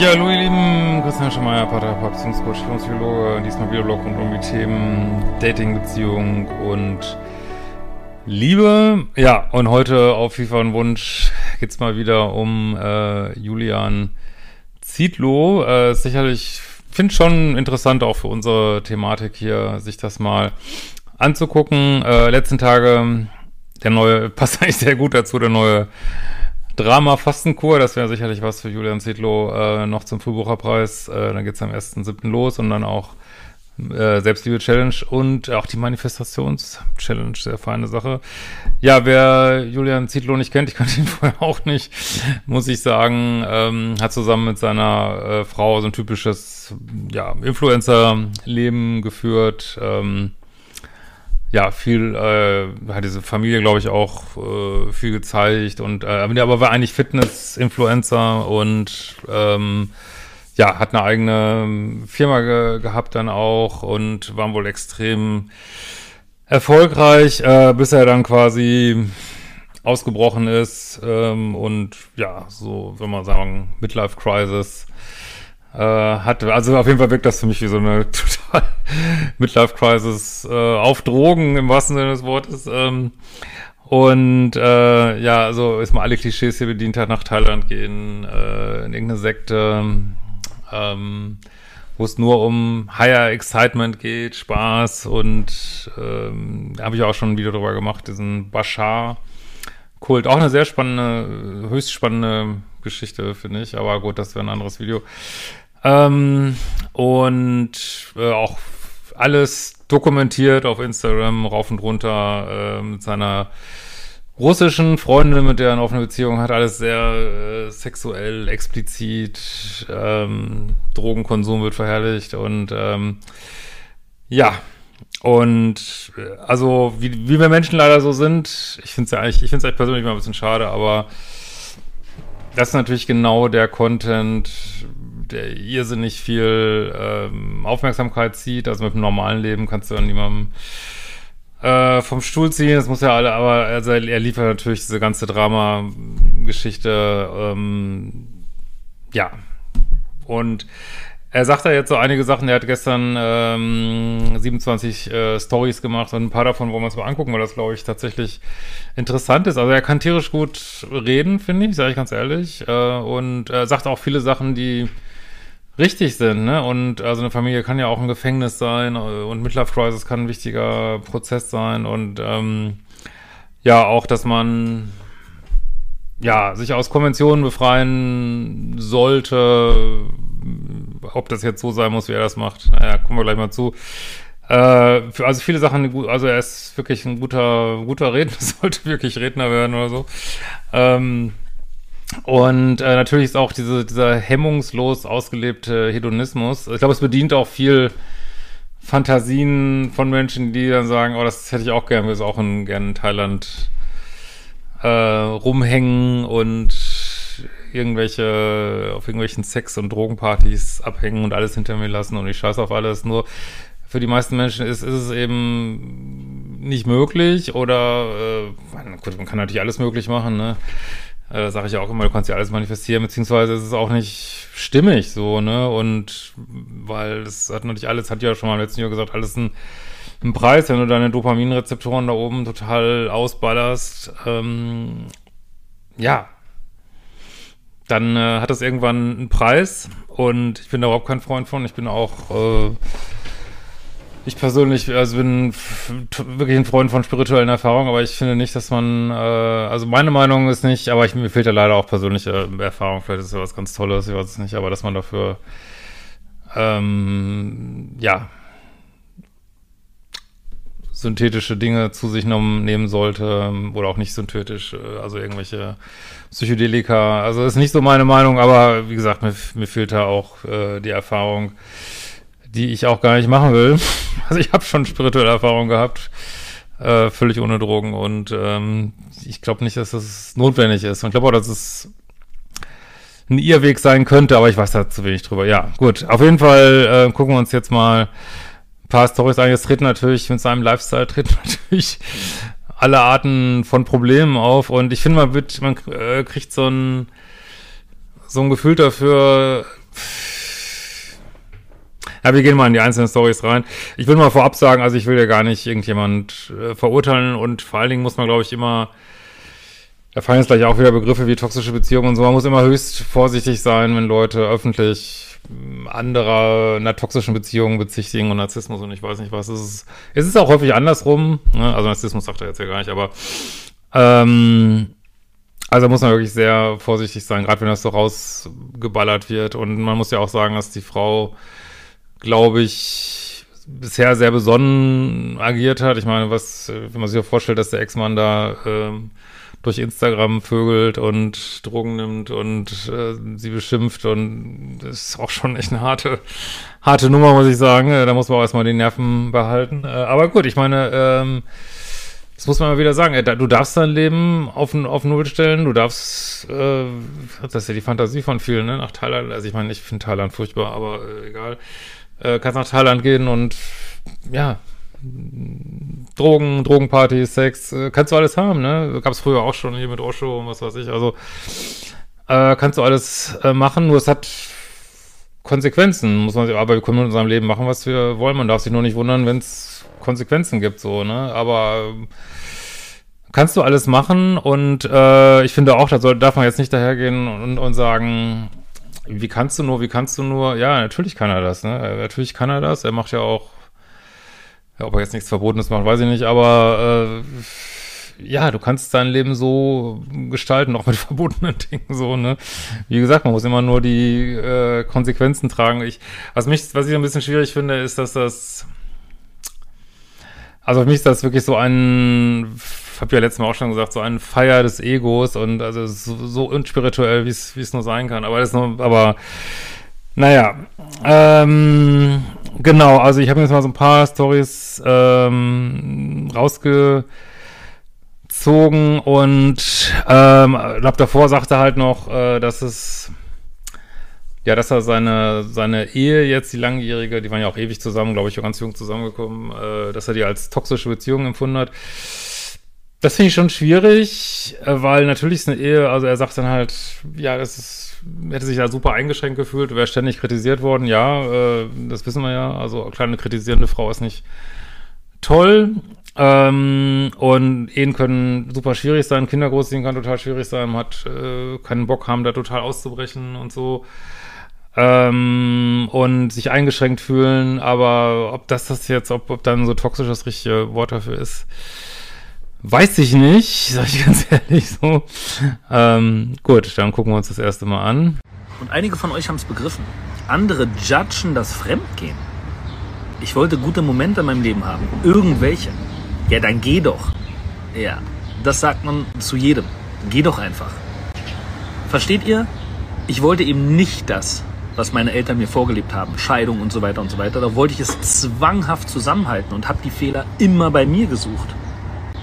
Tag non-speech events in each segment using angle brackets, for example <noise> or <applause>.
Ja, hallo ihr Lieben, Christian Schemeier, Pater, Beziehungscoach, Psychologe, diesmal Videoblog rund um die Themen Dating, Beziehung und Liebe. Ja, und heute auf FIFA und Wunsch geht's mal wieder um äh, Julian Zietlow. Äh, sicherlich, finde schon interessant auch für unsere Thematik hier, sich das mal anzugucken. Äh, letzten Tage, der neue, <laughs> passt eigentlich sehr gut dazu, der neue Drama-Fastenkur, das wäre sicherlich was für Julian Zietlow äh, noch zum Frühbucherpreis. Äh, dann geht's am 1.7. los und dann auch äh, Selbstliebe-Challenge und auch die Manifestations-Challenge, sehr feine Sache. Ja, wer Julian Zietlow nicht kennt, ich kannte ihn <laughs> vorher auch nicht, muss ich sagen, ähm, hat zusammen mit seiner äh, Frau so ein typisches ja, Influencer-Leben geführt. Ähm, ja, viel, äh, hat diese Familie, glaube ich, auch äh, viel gezeigt und äh, aber war eigentlich Fitness-Influencer und ähm, ja, hat eine eigene Firma ge gehabt dann auch und war wohl extrem erfolgreich, äh, bis er dann quasi ausgebrochen ist ähm, und ja, so, wenn man sagen, Midlife Crisis äh, hat, also auf jeden Fall wirkt das für mich wie so eine <laughs> total <laughs> Midlife Crisis äh, auf Drogen im wahrsten Sinne des Wortes. Ähm, und äh, ja, also ist mal alle Klischees hier bedient hat, nach Thailand gehen, äh, in irgendeine Sekte, ähm, wo es nur um Higher Excitement geht, Spaß und ähm, da habe ich auch schon ein Video drüber gemacht, diesen Bashar Kult. Auch eine sehr spannende, höchst spannende Geschichte, finde ich. Aber gut, das wäre ein anderes Video. Ähm, und äh, auch alles dokumentiert auf Instagram, rauf und runter, äh, mit seiner russischen Freundin, mit der er eine offene Beziehung hat, alles sehr äh, sexuell, explizit, ähm, Drogenkonsum wird verherrlicht und ähm, ja, und äh, also wie, wie wir Menschen leider so sind, ich finde es ja eigentlich, ich finde es eigentlich persönlich mal ein bisschen schade, aber das ist natürlich genau der Content, der irrsinnig viel ähm, Aufmerksamkeit zieht. Also mit dem normalen Leben kannst du dann niemandem äh, vom Stuhl ziehen. Das muss ja alle, aber also er, er liefert natürlich diese ganze Drama-Geschichte. Ähm, ja. Und er sagt da jetzt so einige Sachen. Er hat gestern ähm, 27 äh, Stories gemacht und ein paar davon wollen wir uns mal angucken, weil das, glaube ich, tatsächlich interessant ist. Also er kann tierisch gut reden, finde ich, sage ich ganz ehrlich. Äh, und er sagt auch viele Sachen, die richtig sind, ne? Und also eine Familie kann ja auch ein Gefängnis sein und Midlife Crisis kann ein wichtiger Prozess sein und ähm, ja, auch, dass man ja, sich aus Konventionen befreien sollte, ob das jetzt so sein muss, wie er das macht, naja, kommen wir gleich mal zu. Äh, also viele Sachen, also er ist wirklich ein guter, guter Redner, <laughs> sollte wirklich Redner werden oder so. Ähm, und äh, natürlich ist auch diese, dieser hemmungslos ausgelebte Hedonismus. Ich glaube, es bedient auch viel Fantasien von Menschen, die dann sagen, oh, das hätte ich auch gerne, wir es auch in, gerne in Thailand äh, rumhängen und irgendwelche, auf irgendwelchen Sex- und Drogenpartys abhängen und alles hinter mir lassen und ich scheiße auf alles. Nur für die meisten Menschen ist, ist es eben nicht möglich oder äh, gut, man kann natürlich alles möglich machen, ne? Äh, Sage ich ja auch immer, du kannst ja alles manifestieren, beziehungsweise ist es auch nicht stimmig so, ne? Und weil es hat natürlich alles, hat ja schon mal im letzten Jahr gesagt, alles ein, ein Preis, wenn du deine Dopaminrezeptoren da oben total ausballerst, ähm, ja, dann äh, hat das irgendwann einen Preis und ich bin da überhaupt kein Freund von. Ich bin auch äh, ich persönlich, also bin wirklich ein Freund von spirituellen Erfahrungen, aber ich finde nicht, dass man, äh, also meine Meinung ist nicht, aber ich, mir fehlt ja leider auch persönliche Erfahrung, vielleicht ist ja was ganz Tolles, ich weiß es nicht, aber dass man dafür ähm, ja, synthetische Dinge zu sich nehmen sollte ähm, oder auch nicht synthetisch, äh, also irgendwelche Psychedelika. Also ist nicht so meine Meinung, aber wie gesagt, mir, mir fehlt da auch äh, die Erfahrung, die ich auch gar nicht machen will. <laughs> Also ich habe schon spirituelle Erfahrungen gehabt, äh, völlig ohne Drogen und ähm, ich glaube nicht, dass das notwendig ist. Und ich glaube auch, dass es ein Irrweg sein könnte, aber ich weiß da zu wenig drüber. Ja, gut. Auf jeden Fall äh, gucken wir uns jetzt mal ein paar Storys an. Jetzt treten natürlich mit seinem Lifestyle treten <laughs> natürlich alle Arten von Problemen auf und ich finde, man wird, man äh, kriegt so ein so ein Gefühl dafür. <laughs> Ja, wir gehen mal in die einzelnen Stories rein. Ich will mal vorab sagen, also ich will ja gar nicht irgendjemand äh, verurteilen und vor allen Dingen muss man, glaube ich, immer da fallen jetzt gleich auch wieder Begriffe wie toxische Beziehungen und so. Man muss immer höchst vorsichtig sein, wenn Leute öffentlich hm, anderer einer toxischen Beziehung bezichtigen und Narzissmus und ich weiß nicht was. Es ist, es ist auch häufig andersrum. Ne? Also Narzissmus sagt er jetzt ja gar nicht, aber ähm, also muss man wirklich sehr vorsichtig sein, gerade wenn das so rausgeballert wird. Und man muss ja auch sagen, dass die Frau, glaube ich, bisher sehr besonnen agiert hat. Ich meine, was, wenn man sich auch vorstellt, dass der Ex-Mann da ähm, durch Instagram vögelt und Drogen nimmt und äh, sie beschimpft und das ist auch schon echt eine harte, harte Nummer, muss ich sagen. Äh, da muss man auch erstmal die Nerven behalten. Äh, aber gut, ich meine, ähm, das muss man mal wieder sagen. Äh, du darfst dein Leben auf, auf Null stellen. Du darfst, äh, das ist ja die Fantasie von vielen, ne? Nach Thailand. Also ich meine, ich finde Thailand furchtbar, aber äh, egal. Äh, kannst nach Thailand gehen und ja, Drogen, Drogenpartys, Sex, äh, kannst du alles haben, ne? Gab es früher auch schon hier mit Osho und was weiß ich. Also äh, kannst du alles äh, machen, nur es hat Konsequenzen, muss man sich, aber wir können in unserem Leben machen, was wir wollen. Man darf sich nur nicht wundern, wenn es Konsequenzen gibt, so, ne? Aber kannst du alles machen und äh, ich finde auch, da soll, darf man jetzt nicht dahergehen und, und sagen, wie kannst du nur, wie kannst du nur? Ja, natürlich kann er das, ne? Natürlich kann er das. Er macht ja auch ja, ob er jetzt nichts Verbotenes macht, weiß ich nicht, aber äh, ja, du kannst dein Leben so gestalten, auch mit <laughs> verbotenen Dingen so, ne? Wie gesagt, man muss immer nur die äh, Konsequenzen tragen. Ich, was mich, was ich ein bisschen schwierig finde, ist, dass das also für mich ist das wirklich so ein, habe ja letztes Mal auch schon gesagt, so ein Feier des Egos und also so, so unspirituell, wie es nur sein kann. Aber das nur, aber naja, ähm, genau, also ich habe jetzt mal so ein paar Stories ähm, rausgezogen und ähm, ab davor sagte halt noch, äh, dass es ja, dass er seine, seine Ehe jetzt, die langjährige, die waren ja auch ewig zusammen, glaube ich, auch ganz jung zusammengekommen, äh, dass er die als toxische Beziehung empfunden hat. Das finde ich schon schwierig, äh, weil natürlich ist eine Ehe, also er sagt dann halt, ja, das ist hätte sich da super eingeschränkt gefühlt, wäre ständig kritisiert worden. Ja, äh, das wissen wir ja. Also eine kleine kritisierende Frau ist nicht toll. Ähm, und Ehen können super schwierig sein, Kinder großziehen kann total schwierig sein, man hat äh, keinen Bock haben, da total auszubrechen und so. Ähm, und sich eingeschränkt fühlen, aber ob das das jetzt, ob, ob dann so toxisch das richtige Wort dafür ist, Weiß ich nicht, <laughs> sag ich ganz ehrlich so. Ähm, gut, dann gucken wir uns das erste Mal an. Und einige von euch haben es begriffen. Andere judgen das Fremdgehen. Ich wollte gute Momente in meinem Leben haben. Irgendwelche. Ja, dann geh doch. Ja, das sagt man zu jedem. Geh doch einfach. Versteht ihr? Ich wollte eben nicht das, was meine Eltern mir vorgelebt haben. Scheidung und so weiter und so weiter. Da wollte ich es zwanghaft zusammenhalten und habe die Fehler immer bei mir gesucht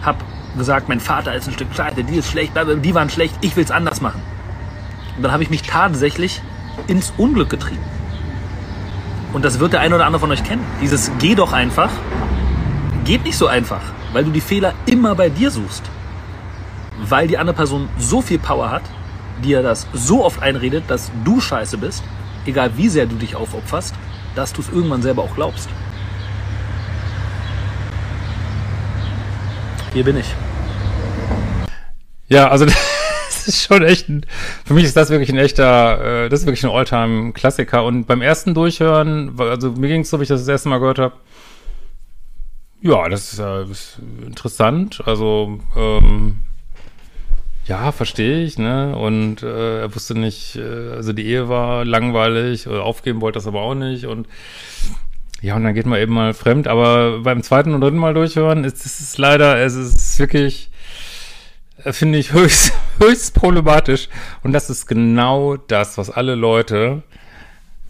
habe gesagt, mein Vater ist ein Stück Scheiße, die ist schlecht, die waren schlecht, ich will es anders machen. Und dann habe ich mich tatsächlich ins Unglück getrieben. Und das wird der eine oder andere von euch kennen. Dieses Geh doch einfach geht nicht so einfach, weil du die Fehler immer bei dir suchst. Weil die andere Person so viel Power hat, dir das so oft einredet, dass du scheiße bist, egal wie sehr du dich aufopferst, dass du es irgendwann selber auch glaubst. Hier bin ich. Ja, also <laughs> das ist schon echt ein, für mich ist das wirklich ein echter, äh, das ist wirklich ein Alltime-Klassiker. Und beim ersten Durchhören, also mir ging es so, wie ich das das erste Mal gehört habe, ja, das ist, äh, ist interessant. Also, ähm, ja, verstehe ich, ne? Und äh, er wusste nicht, äh, also die Ehe war langweilig, oder aufgeben wollte das aber auch nicht und ja, und dann geht man eben mal fremd, aber beim zweiten und dritten Mal durchhören ist es leider, es ist wirklich, äh, finde ich, <laughs> höchst, höchst problematisch. Und das ist genau das, was alle Leute,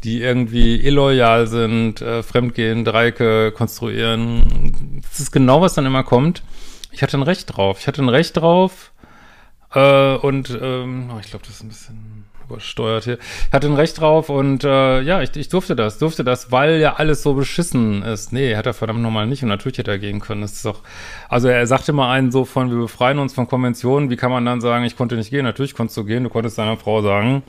die irgendwie illoyal sind, äh, fremdgehen, Dreieck konstruieren, das ist genau, was dann immer kommt. Ich hatte ein Recht drauf. Ich hatte ein Recht drauf. Äh, und ähm, oh, ich glaube, das ist ein bisschen übersteuert hier. Ich hatte ein Recht drauf und äh, ja, ich, ich durfte das, durfte das, weil ja alles so beschissen ist. Nee, hat er verdammt nochmal nicht und natürlich hätte er gehen können. Das ist doch, also er sagte mal einen so von, wir befreien uns von Konventionen, wie kann man dann sagen, ich konnte nicht gehen? Natürlich konntest du gehen, du konntest deiner Frau sagen,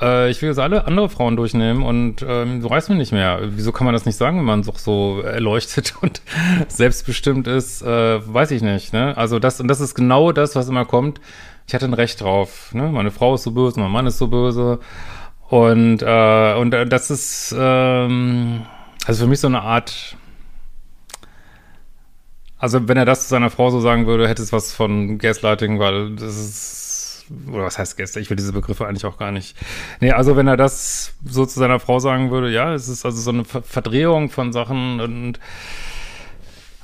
äh, ich will jetzt alle andere Frauen durchnehmen und ähm, du reißt mir nicht mehr. Wieso kann man das nicht sagen, wenn man doch so erleuchtet <laughs> und selbstbestimmt ist? Äh, weiß ich nicht. Ne? Also das und das ist genau das, was immer kommt. Ich hatte ein Recht drauf. Ne? Meine Frau ist so böse, mein Mann ist so böse und äh, und äh, das ist ähm, also für mich so eine Art also wenn er das zu seiner Frau so sagen würde, hätte es was von Gaslighting, weil das ist oder was heißt Gäste? Ich will diese Begriffe eigentlich auch gar nicht. Nee, also wenn er das so zu seiner Frau sagen würde, ja, es ist also so eine Ver Verdrehung von Sachen und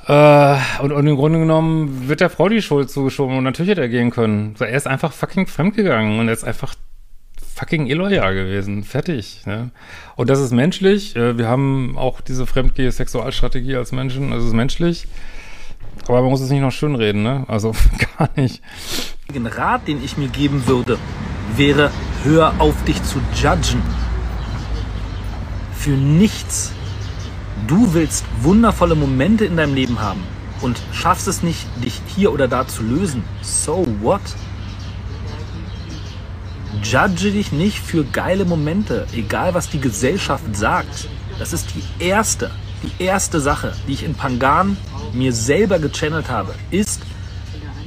äh, und, und im Grunde genommen wird der Frau die Schuld zugeschoben und natürlich hätte er gehen können. Er ist einfach fucking fremdgegangen und er ist einfach fucking illoyal gewesen. Fertig. Ne? Und das ist menschlich. Äh, wir haben auch diese Fremdgehe-Sexualstrategie als Menschen. Das ist menschlich. Aber man muss es nicht noch schön reden, ne? Also <laughs> gar nicht. Den Rat, den ich mir geben würde, wäre, hör auf dich zu judgen. Für nichts. Du willst wundervolle Momente in deinem Leben haben und schaffst es nicht, dich hier oder da zu lösen. So what? Judge dich nicht für geile Momente, egal was die Gesellschaft sagt. Das ist die erste, die erste Sache, die ich in Pangan mir selber gechannelt habe, ist,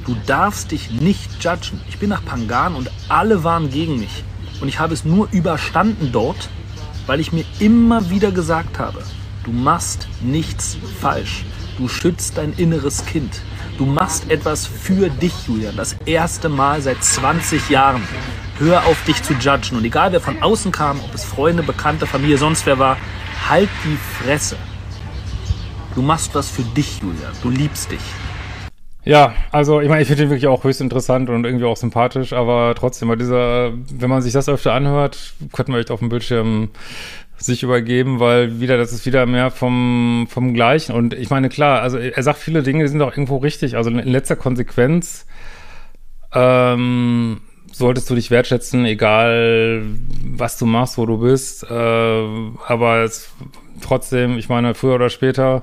du darfst dich nicht judgen. Ich bin nach Pangan und alle waren gegen mich. Und ich habe es nur überstanden dort, weil ich mir immer wieder gesagt habe, du machst nichts falsch. Du schützt dein inneres Kind. Du machst etwas für dich, Julian. Das erste Mal seit 20 Jahren. Hör auf dich zu judgen. Und egal wer von außen kam, ob es Freunde, Bekannte, Familie, sonst wer war, halt die Fresse. Du machst was für dich, Julia. Du liebst dich. Ja, also ich meine, ich finde ihn wirklich auch höchst interessant und irgendwie auch sympathisch, aber trotzdem, bei dieser, wenn man sich das öfter anhört, könnte man echt auf dem Bildschirm sich übergeben, weil wieder, das ist wieder mehr vom, vom Gleichen. Und ich meine, klar, also er sagt viele Dinge, die sind auch irgendwo richtig. Also in letzter Konsequenz ähm, solltest du dich wertschätzen, egal was du machst, wo du bist. Äh, aber es trotzdem, ich meine, früher oder später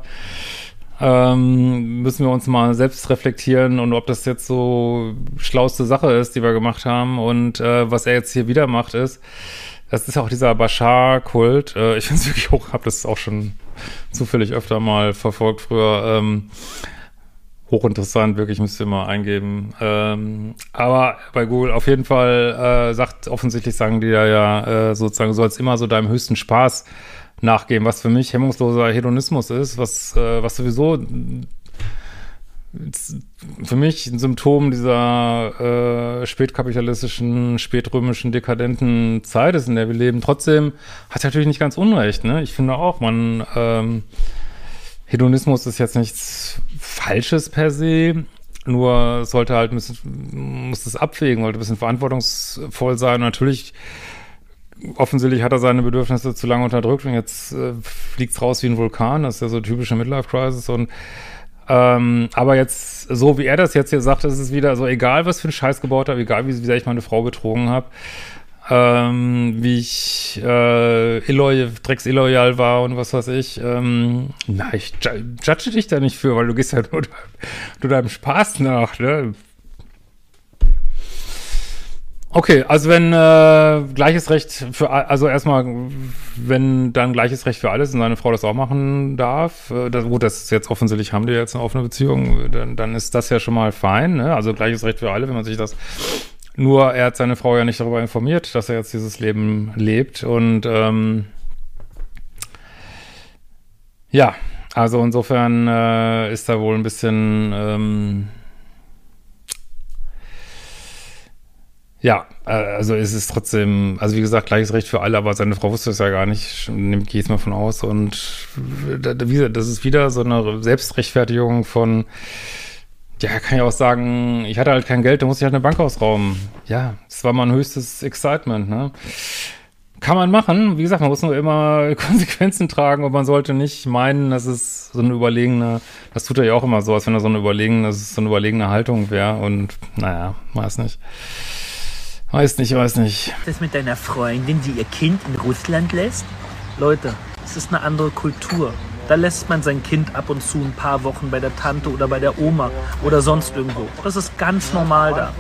ähm, müssen wir uns mal selbst reflektieren und ob das jetzt so schlauste Sache ist, die wir gemacht haben und äh, was er jetzt hier wieder macht ist, das ist auch dieser Bashar-Kult. Äh, ich finde es <laughs> wirklich hoch, habe das auch schon zufällig öfter mal verfolgt früher. Ähm, hochinteressant, wirklich, müsst ihr mal eingeben. Ähm, aber bei Google auf jeden Fall äh, sagt, offensichtlich sagen die da ja äh, sozusagen, du sollst immer so deinem höchsten Spaß nachgehen, was für mich hemmungsloser Hedonismus ist, was, äh, was sowieso für mich ein Symptom dieser äh, spätkapitalistischen, spätrömischen, dekadenten Zeit ist, in der wir leben. Trotzdem hat er natürlich nicht ganz Unrecht. Ne? Ich finde auch, man ähm, Hedonismus ist jetzt nichts Falsches per se, nur sollte halt bisschen, muss das abwägen, sollte ein bisschen verantwortungsvoll sein. Und natürlich offensichtlich hat er seine Bedürfnisse zu lange unterdrückt und jetzt äh, fliegt's raus wie ein Vulkan. Das ist ja so typische Midlife-Crisis und ähm, aber jetzt, so wie er das jetzt hier sagt, ist es wieder so, egal was für ein Scheiß gebaut habe, egal wie, wie sehr ich meine Frau betrogen habe, ähm, wie ich äh, illoyal, drecksilloyal war und was weiß ich. Ähm, na, ich judge dich da nicht für, weil du gehst ja nur, nur deinem Spaß nach, ne? Okay, also wenn äh, gleiches Recht für also erstmal, wenn dann gleiches Recht für alles und seine Frau das auch machen darf, äh, das, gut, das ist jetzt offensichtlich haben die jetzt eine offene Beziehung, dann, dann ist das ja schon mal fein, ne? Also gleiches Recht für alle, wenn man sich das nur er hat seine Frau ja nicht darüber informiert, dass er jetzt dieses Leben lebt und ähm, ja, also insofern äh, ist da wohl ein bisschen ähm, ja, äh, also es ist trotzdem, also wie gesagt, gleiches Recht für alle, aber seine Frau wusste es ja gar nicht, nehme ich jetzt mal von aus. Und wie gesagt, das ist wieder so eine Selbstrechtfertigung von, ja, kann ich auch sagen, ich hatte halt kein Geld, da musste ich halt eine Bank ausrauben. Ja, das war mein höchstes Excitement, ne? Kann man machen. Wie gesagt, man muss nur immer <laughs> Konsequenzen tragen und man sollte nicht meinen, dass es so eine überlegene, das tut er ja auch immer so, als wenn er so eine überlegene, so eine überlegene Haltung wäre und naja, weiß nicht. Weiß nicht, weiß nicht. Das mit deiner Freundin, die ihr Kind in Russland lässt? Leute, es ist eine andere Kultur. Da lässt man sein Kind ab und zu ein paar Wochen bei der Tante oder bei der Oma oder sonst irgendwo. Das ist ganz normal da.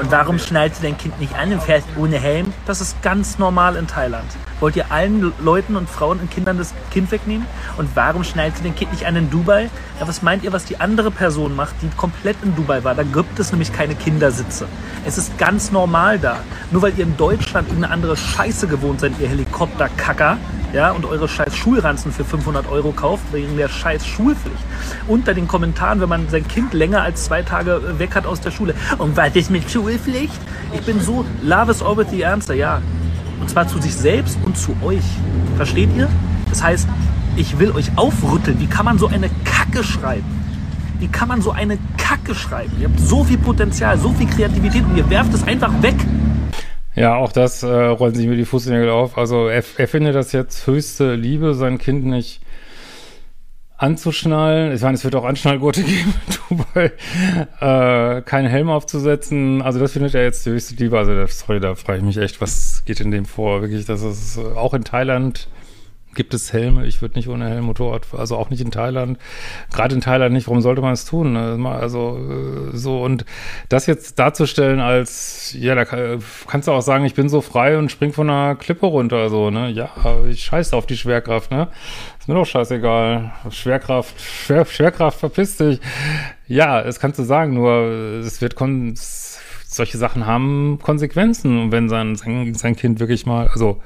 Und warum schnallst du dein Kind nicht an und fährst ohne Helm? Das ist ganz normal in Thailand. Wollt ihr allen Leuten und Frauen und Kindern das Kind wegnehmen? Und warum schnallst du dein Kind nicht an in Dubai? Ja, was meint ihr, was die andere Person macht, die komplett in Dubai war? Da gibt es nämlich keine Kindersitze. Es ist ganz normal da. Nur weil ihr in Deutschland irgendeine andere Scheiße gewohnt seid, ihr Helikopterkacker, ja, und eure scheiß Schulranzen für 500 Euro kauft, wegen der scheiß Schulpflicht. Unter den Kommentaren, wenn man sein Kind länger als zwei Tage weg hat aus der Schule. Und was ist mit Schulpflicht? Ich bin so, love is always the answer, ja. Und zwar zu sich selbst und zu euch. Versteht ihr? Das heißt, ich will euch aufrütteln. Wie kann man so eine Kacke schreiben? Wie kann man so eine Kacke schreiben? Ihr habt so viel Potenzial, so viel Kreativität und ihr werft es einfach weg. Ja, auch das äh, rollen sich mir die Fußnägel auf. Also er, er findet das jetzt höchste Liebe, sein Kind nicht anzuschnallen. Ich meine, es wird auch Anschnallgurte <laughs> geben Dubai. Äh, keinen Helm aufzusetzen. Also das findet er jetzt die höchste Liebe. Also sorry, da frage ich mich echt, was geht in dem vor? Wirklich, das ist auch in Thailand gibt es Helme. Ich würde nicht ohne Helm Motorrad, also auch nicht in Thailand. Gerade in Thailand nicht. Warum sollte man es tun? Ne? Also äh, so und das jetzt darzustellen als ja, da kannst du auch sagen, ich bin so frei und spring von einer Klippe runter, so ne? Ja, ich scheiße auf die Schwerkraft, ne? Ist mir doch scheißegal. Schwerkraft, Schwer, Schwerkraft, verpiss dich. Ja, das kannst du sagen. Nur es wird kon solche Sachen haben Konsequenzen und wenn sein, sein sein Kind wirklich mal, also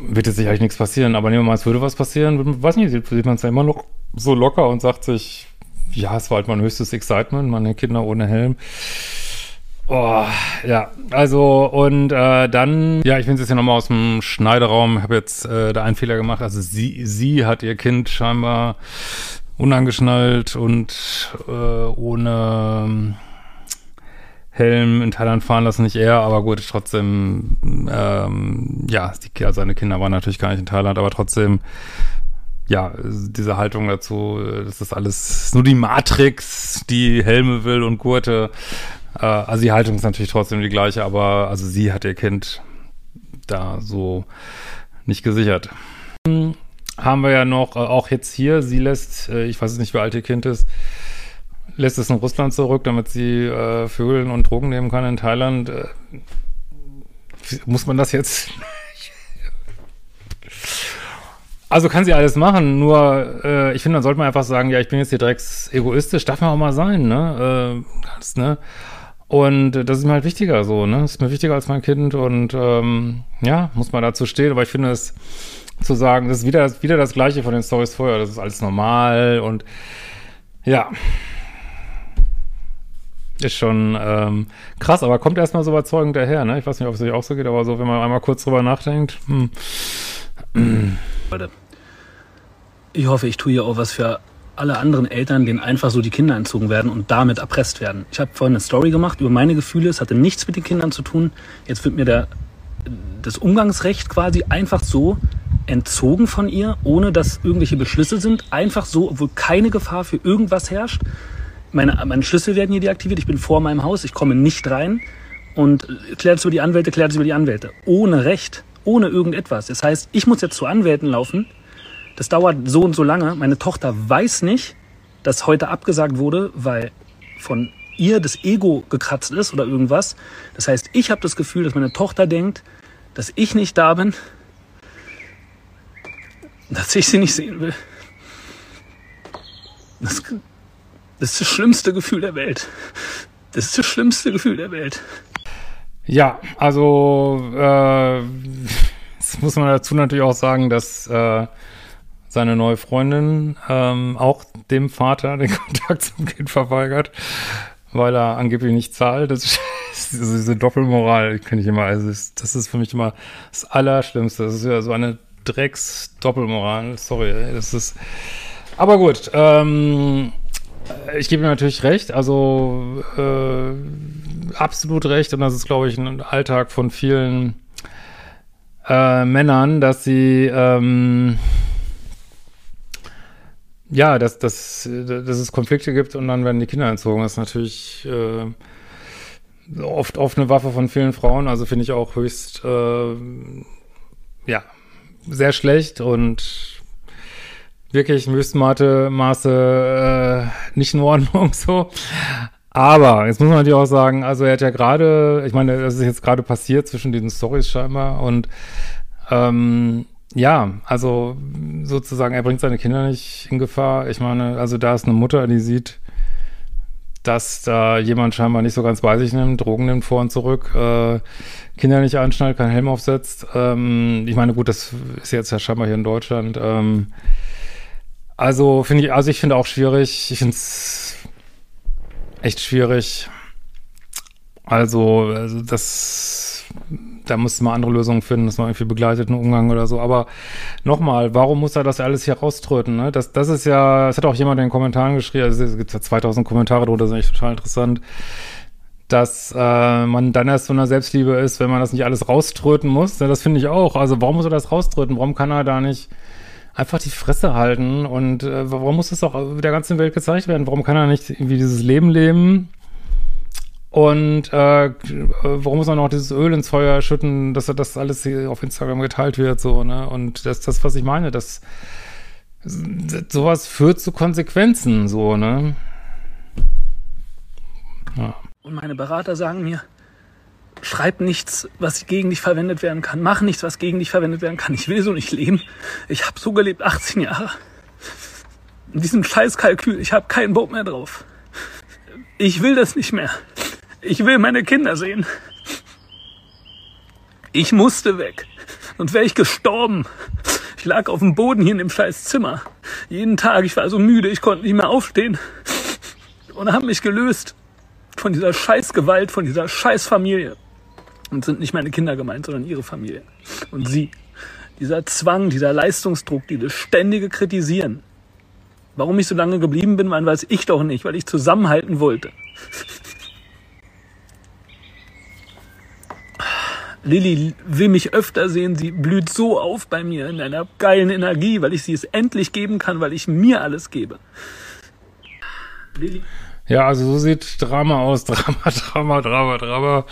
wird jetzt sicherlich nichts passieren, aber nehmen wir mal, es würde was passieren, weiß nicht, sieht man es ja immer noch so locker und sagt sich, ja, es war halt mein höchstes Excitement, meine Kinder ohne Helm. Oh, ja, also und äh, dann, ja, ich bin jetzt hier nochmal aus dem Schneideraum, habe jetzt äh, da einen Fehler gemacht. Also sie, sie hat ihr Kind scheinbar unangeschnallt und äh, ohne Helm in Thailand fahren lassen, nicht er, aber gut, trotzdem, ähm, ja, die, also seine Kinder waren natürlich gar nicht in Thailand, aber trotzdem, ja, diese Haltung dazu, das ist alles nur die Matrix, die Helme will und Gurte. Äh, also die Haltung ist natürlich trotzdem die gleiche, aber also sie hat ihr Kind da so nicht gesichert. Haben wir ja noch, äh, auch jetzt hier, sie lässt, äh, ich weiß nicht, wie alt ihr Kind ist, lässt es in Russland zurück, damit sie äh, Vögeln und Drogen nehmen kann in Thailand. Äh, muss man das jetzt? <laughs> also kann sie alles machen, nur äh, ich finde, dann sollte man einfach sagen, ja, ich bin jetzt hier direkt egoistisch, darf man auch mal sein, ne? Äh, das, ne? Und das ist mir halt wichtiger so, ne? Das ist mir wichtiger als mein Kind und ähm, ja, muss man dazu stehen, aber ich finde es zu sagen, das ist wieder, wieder das Gleiche von den Stories vorher, das ist alles normal und ja, ist schon ähm, krass, aber kommt erstmal so überzeugend daher, ne? Ich weiß nicht, ob es euch auch so geht, aber so, wenn man einmal kurz drüber nachdenkt. Hm. Leute, ich hoffe, ich tue hier auch was für alle anderen Eltern, denen einfach so die Kinder entzogen werden und damit erpresst werden. Ich habe vorhin eine Story gemacht über meine Gefühle, es hatte nichts mit den Kindern zu tun. Jetzt wird mir der, das Umgangsrecht quasi einfach so entzogen von ihr, ohne dass irgendwelche Beschlüsse sind. Einfach so, obwohl keine Gefahr für irgendwas herrscht meine, meine Schlüssel werden hier deaktiviert, ich bin vor meinem Haus, ich komme nicht rein und klärt es über die Anwälte, klärt es über die Anwälte. Ohne Recht, ohne irgendetwas. Das heißt, ich muss jetzt zu Anwälten laufen, das dauert so und so lange. Meine Tochter weiß nicht, dass heute abgesagt wurde, weil von ihr das Ego gekratzt ist oder irgendwas. Das heißt, ich habe das Gefühl, dass meine Tochter denkt, dass ich nicht da bin, dass ich sie nicht sehen will. Das, das ist das schlimmste Gefühl der Welt. Das ist das schlimmste Gefühl der Welt. Ja, also äh, jetzt muss man dazu natürlich auch sagen, dass äh, seine neue Freundin ähm, auch dem Vater den <laughs> Kontakt zum Kind verweigert, weil er angeblich nicht zahlt. Das ist <laughs> diese Doppelmoral kenne ich immer. Also das ist für mich immer das Allerschlimmste. Das ist ja so eine Drecks-Doppelmoral. Sorry, das ist. Aber gut, ähm, ich gebe mir natürlich recht. Also äh, absolut recht. Und das ist, glaube ich, ein Alltag von vielen äh, Männern, dass sie ähm, ja, dass, dass, dass es Konflikte gibt und dann werden die Kinder entzogen. Das ist natürlich äh, oft, oft eine Waffe von vielen Frauen. Also finde ich auch höchst, äh, ja, sehr schlecht und wirklich im höchsten Maße äh, nicht in Ordnung <laughs> so. Aber jetzt muss man natürlich auch sagen, also er hat ja gerade, ich meine, das ist jetzt gerade passiert zwischen diesen Stories scheinbar und ähm, ja, also sozusagen, er bringt seine Kinder nicht in Gefahr. Ich meine, also da ist eine Mutter, die sieht, dass da jemand scheinbar nicht so ganz bei sich nimmt, Drogen nimmt vor und zurück, äh, Kinder nicht anschnallt, keinen Helm aufsetzt. Ähm, ich meine, gut, das ist jetzt ja scheinbar hier in Deutschland. Ähm, also finde ich, also ich finde auch schwierig. Ich finde es echt schwierig. Also, also das da muss man andere Lösungen finden, dass man irgendwie begleiteten Umgang oder so. Aber nochmal, warum muss er das alles hier rauströten? Ne? Das, das ist ja, das hat auch jemand in den Kommentaren geschrieben, also es gibt ja 2000 Kommentare drunter, das ist echt total interessant, dass äh, man dann erst so einer Selbstliebe ist, wenn man das nicht alles rauströten muss. Ja, das finde ich auch. Also warum muss er das rauströten? Warum kann er da nicht einfach die Fresse halten? Und äh, warum muss das auch der ganzen Welt gezeigt werden? Warum kann er nicht irgendwie dieses Leben leben? Und äh, warum muss man noch dieses Öl ins Feuer schütten, dass das alles hier auf Instagram geteilt wird, so, ne? Und das, das, was ich meine, das sowas führt zu Konsequenzen, so, ne? Ja. Und meine Berater sagen mir, schreib nichts, was gegen dich verwendet werden kann. Mach nichts, was gegen dich verwendet werden kann. Ich will so nicht leben. Ich habe so gelebt, 18 Jahre. In diesem Scheißkalkül, ich habe keinen Bock mehr drauf. Ich will das nicht mehr. Ich will meine Kinder sehen. Ich musste weg. Und wäre ich gestorben. Ich lag auf dem Boden hier in dem scheiß Zimmer. Jeden Tag, ich war so müde, ich konnte nicht mehr aufstehen. Und haben mich gelöst von dieser scheiß Gewalt, von dieser scheiß Familie. Und sind nicht meine Kinder gemeint, sondern ihre Familie. Und sie. Dieser Zwang, dieser Leistungsdruck, dieses ständige Kritisieren. Warum ich so lange geblieben bin, weiß ich doch nicht, weil ich zusammenhalten wollte. Lilly will mich öfter sehen, sie blüht so auf bei mir in einer geilen Energie, weil ich sie es endlich geben kann, weil ich mir alles gebe. Lilly. Ja, also so sieht Drama aus. <laughs> Drama, Drama, Drama, Drama.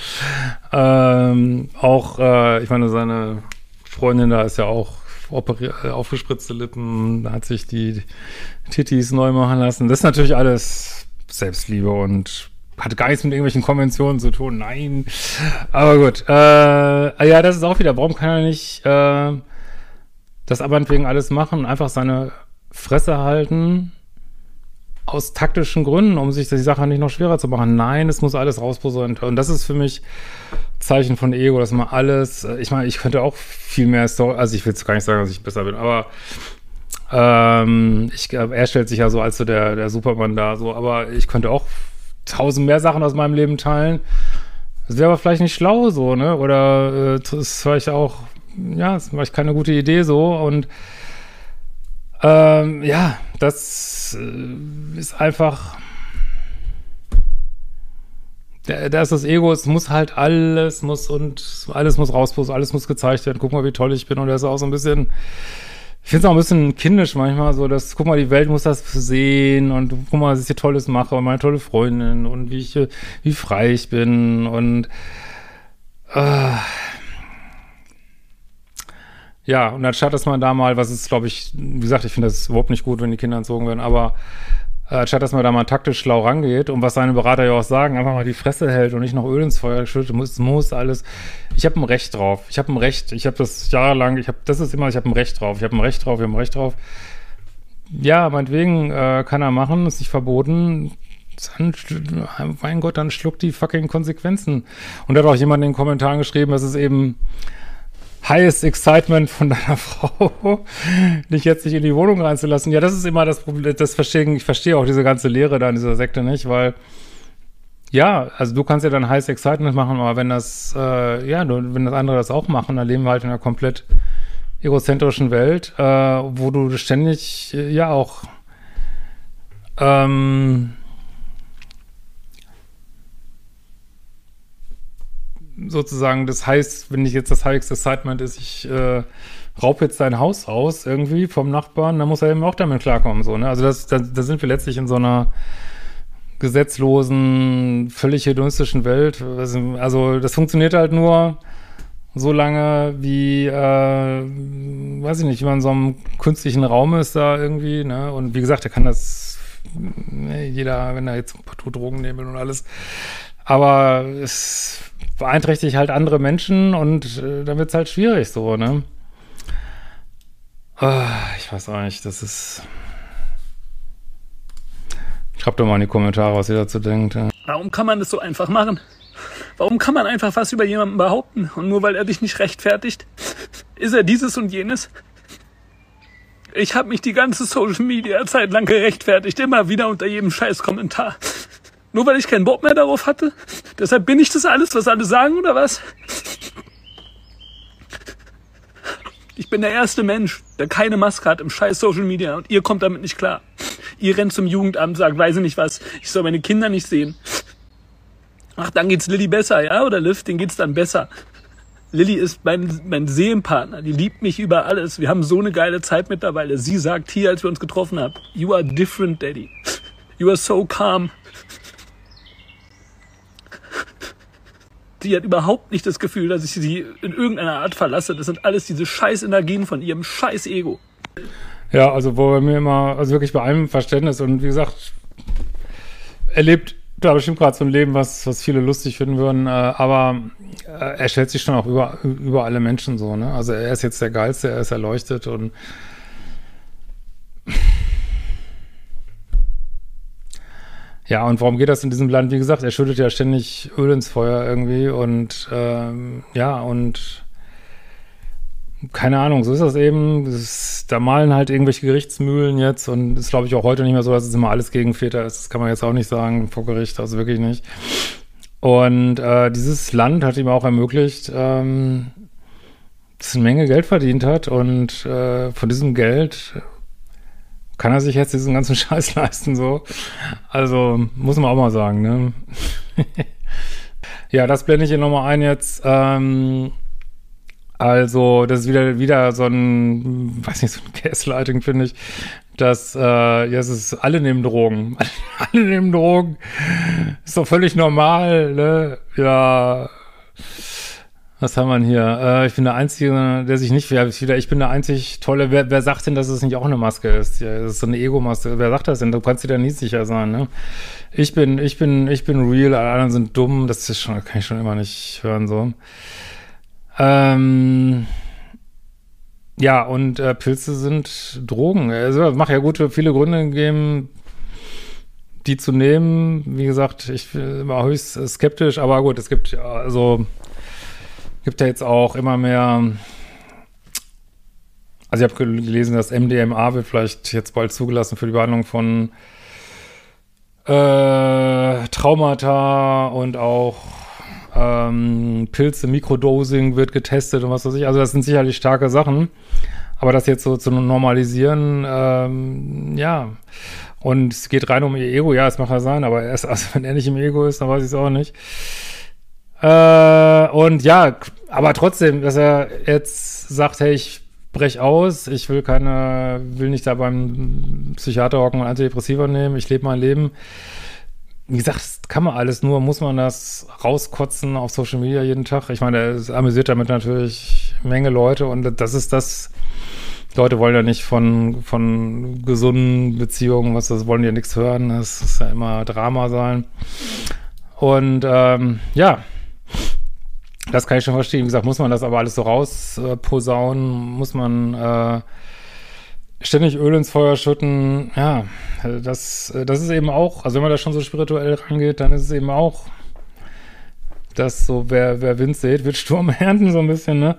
Ähm, auch, äh, ich meine, seine Freundin da ist ja auch äh, aufgespritzte Lippen, hat sich die Titis neu machen lassen. Das ist natürlich alles Selbstliebe und hat gar nichts mit irgendwelchen Konventionen zu tun. Nein. Aber gut. Äh, ja, das ist auch wieder. Warum kann er nicht äh, das aber wegen alles machen und einfach seine Fresse halten? Aus taktischen Gründen, um sich die Sache nicht noch schwerer zu machen. Nein, es muss alles rausposaunen. Und das ist für mich Zeichen von Ego, dass man alles, äh, ich meine, ich könnte auch viel mehr Story, also ich will jetzt gar nicht sagen, dass ich besser bin, aber ähm, ich, er stellt sich ja so als so der, der Superman da, so, aber ich könnte auch tausend mehr Sachen aus meinem Leben teilen. Das wäre aber vielleicht nicht schlau so, ne? Oder äh, das ist vielleicht auch, ja, das ist vielleicht keine gute Idee so. Und ähm, ja, das äh, ist einfach. Da, ist das Ego, es muss halt alles, muss und alles muss raus, alles muss gezeigt werden. Guck mal, wie toll ich bin. Und er ist auch so ein bisschen ich finde es auch ein bisschen kindisch manchmal, so dass, guck mal, die Welt muss das sehen und guck mal, was ich hier Tolles mache und meine tolle Freundin und wie ich, wie frei ich bin und äh, ja, und anstatt, dass man da mal, was ist, glaube ich, wie gesagt, ich finde das überhaupt nicht gut, wenn die Kinder entzogen werden, aber äh, statt dass man da mal taktisch schlau rangeht und was seine Berater ja auch sagen, einfach mal die Fresse hält und nicht noch Öl ins Feuer schüttet, muss, muss alles. Ich habe ein Recht drauf. Ich habe ein Recht. Ich habe das jahrelang. Ich habe, das ist immer. Ich habe ein Recht drauf. Ich habe ein Recht drauf. Ich habe ein Recht drauf. Ja, meinetwegen äh, kann er machen, ist nicht verboten. Dann, mein Gott, dann schluckt die fucking Konsequenzen. Und da hat auch jemand in den Kommentaren geschrieben, dass es eben highest excitement von <laughs> deiner Frau, dich jetzt nicht in die Wohnung reinzulassen. Ja, das ist immer das Problem, das verstehen, ich verstehe auch diese ganze Lehre da in dieser Sekte nicht, weil ja, also du kannst ja dann Heiß Excitement machen, aber wenn das, äh, ja, wenn das andere das auch machen, dann leben wir halt in einer komplett egozentrischen Welt, äh, wo du ständig, äh, ja, auch, ähm, sozusagen, das heißt, wenn ich jetzt das High Excitement ist, ich äh, raub jetzt dein Haus aus irgendwie vom Nachbarn, dann muss er eben auch damit klarkommen, so, ne? Also das, da, da sind wir letztlich in so einer gesetzlosen, völlig hedonistischen Welt. Also das funktioniert halt nur so lange, wie, äh, weiß ich nicht, wie man in so einem künstlichen Raum ist da irgendwie, ne? Und wie gesagt, er kann das jeder, wenn er jetzt ein paar Drogen nehmen will und alles. Aber es beeinträchtigt halt andere Menschen und äh, dann wird es halt schwierig so, ne? Oh, ich weiß auch nicht, das ist. Schreibt doch mal in die Kommentare, was ihr dazu denkt. Ja. Warum kann man das so einfach machen? Warum kann man einfach was über jemanden behaupten? Und nur weil er dich nicht rechtfertigt, ist er dieses und jenes? Ich habe mich die ganze Social Media Zeit lang gerechtfertigt, immer wieder unter jedem scheiß Kommentar. Nur weil ich keinen Bock mehr darauf hatte? Deshalb bin ich das alles, was alle sagen, oder was? Ich bin der erste Mensch, der keine Maske hat im scheiß Social Media und ihr kommt damit nicht klar. Ihr rennt zum Jugendamt, sagt, weiß ich nicht was, ich soll meine Kinder nicht sehen. Ach, dann geht's Lilly besser, ja? Oder Liv, den geht's dann besser. Lilly ist mein, mein Seelenpartner, die liebt mich über alles. Wir haben so eine geile Zeit mittlerweile. Sie sagt hier, als wir uns getroffen haben, you are different, Daddy. You are so calm. Die hat überhaupt nicht das Gefühl, dass ich sie in irgendeiner Art verlasse. Das sind alles diese scheiß Energien von ihrem scheiß Ego. Ja, also wo er mir immer, also wirklich bei allem Verständnis und wie gesagt, er lebt da bestimmt gerade so ein Leben, was, was viele lustig finden würden, äh, aber äh, er stellt sich schon auch über, über alle Menschen so, ne? Also er ist jetzt der Geilste, er ist erleuchtet und Ja, und warum geht das in diesem Land? Wie gesagt, er schüttet ja ständig Öl ins Feuer irgendwie und ähm, ja, und keine Ahnung, so ist das eben. Ist, da malen halt irgendwelche Gerichtsmühlen jetzt und ist, glaube ich, auch heute nicht mehr so, dass es immer alles gegen Väter ist. Das kann man jetzt auch nicht sagen vor Gericht, also wirklich nicht. Und äh, dieses Land hat ihm auch ermöglicht, ähm, dass eine Menge Geld verdient hat und äh, von diesem Geld kann er sich jetzt diesen ganzen <laughs> Scheiß leisten, so. Also, muss man auch mal sagen, ne? <laughs> ja, das blende ich hier nochmal ein jetzt. Ähm, also, das ist wieder, wieder so ein, weiß nicht, so ein <laughs> Gaslighting, finde ich. Dass, äh, es ist, alle nehmen Drogen. alle nehmen Drogen. Ist doch völlig normal, ne? Ja. Was haben wir hier? Äh, ich bin der Einzige, der sich nicht, wieder, ich bin der einzig tolle, wer, wer sagt denn, dass es nicht auch eine Maske ist? Ja, das ist so eine Ego-Maske. Wer sagt das denn? Du kannst dir da nie sicher sein, ne? Ich bin, ich bin, ich bin real, alle anderen sind dumm. Das ist schon, kann ich schon immer nicht hören, so. Ähm, ja, und äh, Pilze sind Drogen. Also macht ja gute, viele Gründe gegeben, die zu nehmen. Wie gesagt, ich war höchst skeptisch, aber gut, es gibt also gibt ja jetzt auch immer mehr. Also ich habe gelesen, dass MDMA wird vielleicht jetzt bald zugelassen für die Behandlung von äh, Traumata und auch ähm, Pilze, Mikrodosing wird getestet und was weiß ich. Also das sind sicherlich starke Sachen. Aber das jetzt so zu normalisieren, ähm, ja. Und es geht rein um ihr Ego, ja, es mag ja sein, aber erst, <laughs> also wenn er nicht im Ego ist, dann weiß ich es auch nicht. Äh, und ja, aber trotzdem, dass er jetzt sagt, hey, ich brech aus, ich will keine, will nicht da beim Psychiater hocken und Antidepressiva nehmen, ich lebe mein Leben wie gesagt, das kann man alles, nur muss man das rauskotzen auf Social Media jeden Tag. Ich meine, es amüsiert damit natürlich Menge Leute und das ist das, Leute wollen ja nicht von, von gesunden Beziehungen, was das wollen die ja nichts hören. Das ist ja immer Drama sein. Und ähm, ja, das kann ich schon verstehen. Wie gesagt, muss man das aber alles so rausposaunen, äh, muss man äh, ständig Öl ins Feuer schütten, ja, das, das ist eben auch, also wenn man da schon so spirituell rangeht, dann ist es eben auch, dass so, wer, wer Wind sät, wird Sturm <laughs> ernten, so ein bisschen, ne?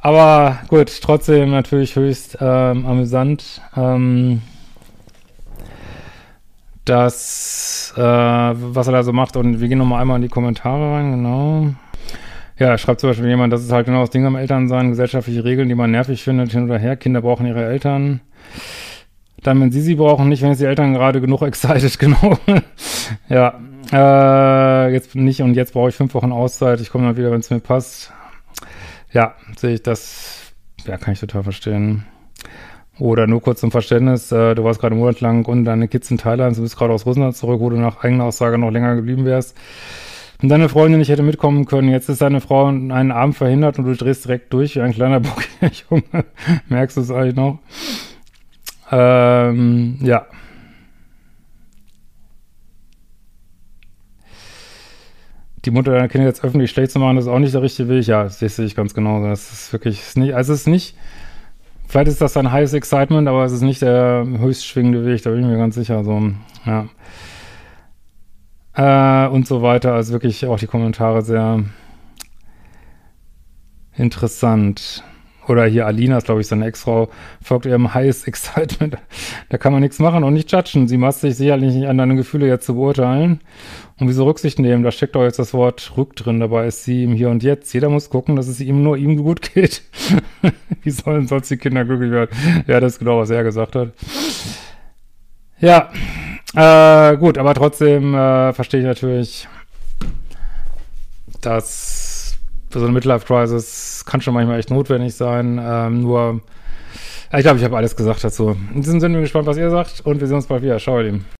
Aber gut, trotzdem natürlich höchst ähm, amüsant, ähm, das, äh, was er da so macht. Und wir gehen nochmal einmal in die Kommentare rein, genau. Ja, schreibt zum Beispiel jemand, das ist halt genau das Ding am Elternsein, gesellschaftliche Regeln, die man nervig findet, hin oder her. Kinder brauchen ihre Eltern. Dann, wenn sie sie brauchen, nicht, wenn es die Eltern gerade genug <laughs> excited, genau. ja, äh, jetzt nicht und jetzt brauche ich fünf Wochen Auszeit. Ich komme dann wieder, wenn es mir passt. Ja, sehe ich das, ja, kann ich total verstehen. Oder nur kurz zum Verständnis, äh, du warst gerade monatelang und deine Kids in Thailand, du bist gerade aus Russland zurück, wo du nach eigener Aussage noch länger geblieben wärst und deine Freundin nicht hätte mitkommen können. Jetzt ist deine Frau einen Abend verhindert und du drehst direkt durch wie ein kleiner <laughs> bockiger Junge. Merkst du es eigentlich noch? Ähm, ja. Die Mutter deiner Kinder jetzt öffentlich schlecht zu machen, das ist auch nicht der richtige Weg. Ja, das sehe ich ganz genau. Das ist wirklich, ist nicht, also es ist nicht, vielleicht ist das ein heißes Excitement, aber es ist nicht der höchst schwingende Weg, da bin ich mir ganz sicher. So, ja äh, und so weiter. Also wirklich auch die Kommentare sehr interessant. Oder hier Alina ist, glaube ich, seine Ex-Frau, folgt ihrem Highest Excitement. <laughs> Da kann man nichts machen und nicht judgen. Sie macht sich sicherlich nicht an deine Gefühle jetzt zu beurteilen. Und wieso Rücksicht nehmen? Da steckt doch jetzt das Wort Rück drin. Dabei ist sie im Hier und Jetzt. Jeder muss gucken, dass es ihm nur ihm gut geht. <laughs> Wie sollen sonst die Kinder glücklich werden? Ja, das ist genau, was er gesagt hat. Ja, äh, gut, aber trotzdem äh, verstehe ich natürlich, dass für so eine Midlife-Crisis kann schon manchmal echt notwendig sein. Ähm, nur, ich glaube, ich habe alles gesagt dazu. In diesem Sinne bin ich gespannt, was ihr sagt und wir sehen uns bald wieder. Ciao, ihr Lieben.